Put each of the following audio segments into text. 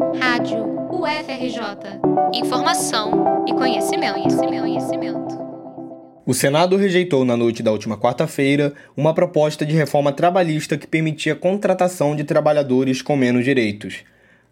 Rádio UFRJ. Informação e conhecimento, conhecimento, conhecimento. O Senado rejeitou na noite da última quarta-feira uma proposta de reforma trabalhista que permitia a contratação de trabalhadores com menos direitos.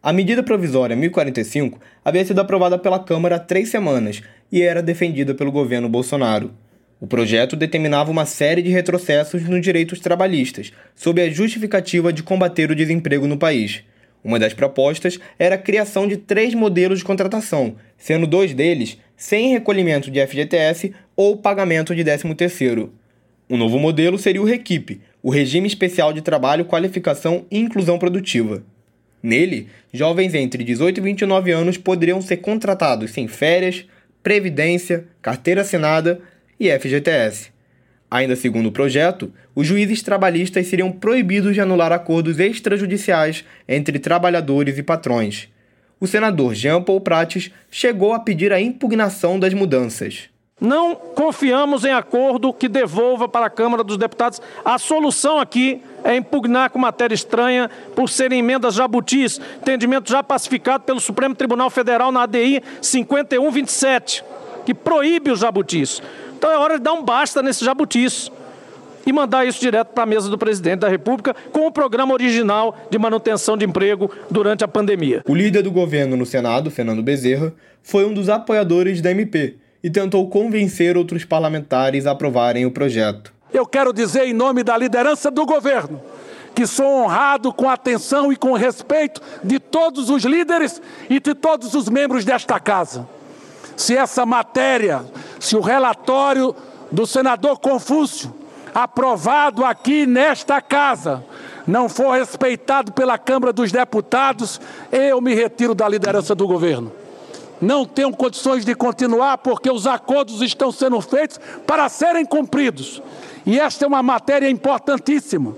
A medida provisória 1045 havia sido aprovada pela Câmara há três semanas e era defendida pelo governo Bolsonaro. O projeto determinava uma série de retrocessos nos direitos trabalhistas, sob a justificativa de combater o desemprego no país. Uma das propostas era a criação de três modelos de contratação, sendo dois deles sem recolhimento de FGTS ou pagamento de 13º. O novo modelo seria o REQIP, o Regime Especial de Trabalho, Qualificação e Inclusão Produtiva. Nele, jovens entre 18 e 29 anos poderiam ser contratados sem férias, previdência, carteira assinada e FGTS. Ainda segundo o projeto, os juízes trabalhistas seriam proibidos de anular acordos extrajudiciais entre trabalhadores e patrões. O senador Jean Paul Prates chegou a pedir a impugnação das mudanças. Não confiamos em acordo que devolva para a Câmara dos Deputados. A solução aqui é impugnar com matéria estranha por serem emendas jabutis, entendimento já pacificado pelo Supremo Tribunal Federal na ADI 5127, que proíbe os jabutis. Então é hora de dar um basta nesse jabutis e mandar isso direto para a mesa do presidente da República com o programa original de manutenção de emprego durante a pandemia. O líder do governo no Senado, Fernando Bezerra, foi um dos apoiadores da MP e tentou convencer outros parlamentares a aprovarem o projeto. Eu quero dizer, em nome da liderança do governo, que sou honrado com a atenção e com o respeito de todos os líderes e de todos os membros desta casa. Se essa matéria, se o relatório do senador Confúcio, aprovado aqui nesta casa, não for respeitado pela Câmara dos Deputados, eu me retiro da liderança do governo não tenho condições de continuar porque os acordos estão sendo feitos para serem cumpridos. E esta é uma matéria importantíssima.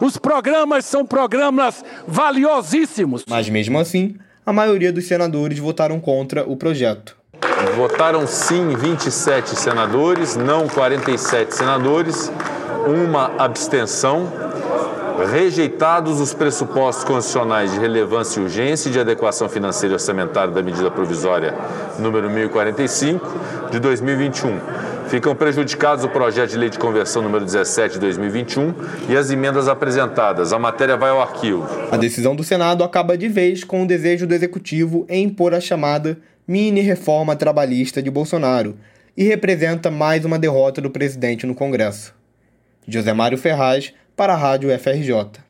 Os programas são programas valiosíssimos. Mas mesmo assim, a maioria dos senadores votaram contra o projeto. Votaram sim 27 senadores, não 47 senadores, uma abstenção rejeitados os pressupostos constitucionais de relevância e urgência e de adequação financeira e orçamentária da medida provisória número 1045 de 2021. Ficam prejudicados o projeto de lei de conversão número 17 de 2021 e as emendas apresentadas. A matéria vai ao arquivo. A decisão do Senado acaba de vez com o desejo do executivo em impor a chamada mini reforma trabalhista de Bolsonaro e representa mais uma derrota do presidente no Congresso. José Mário Ferraz para a Rádio FRJ.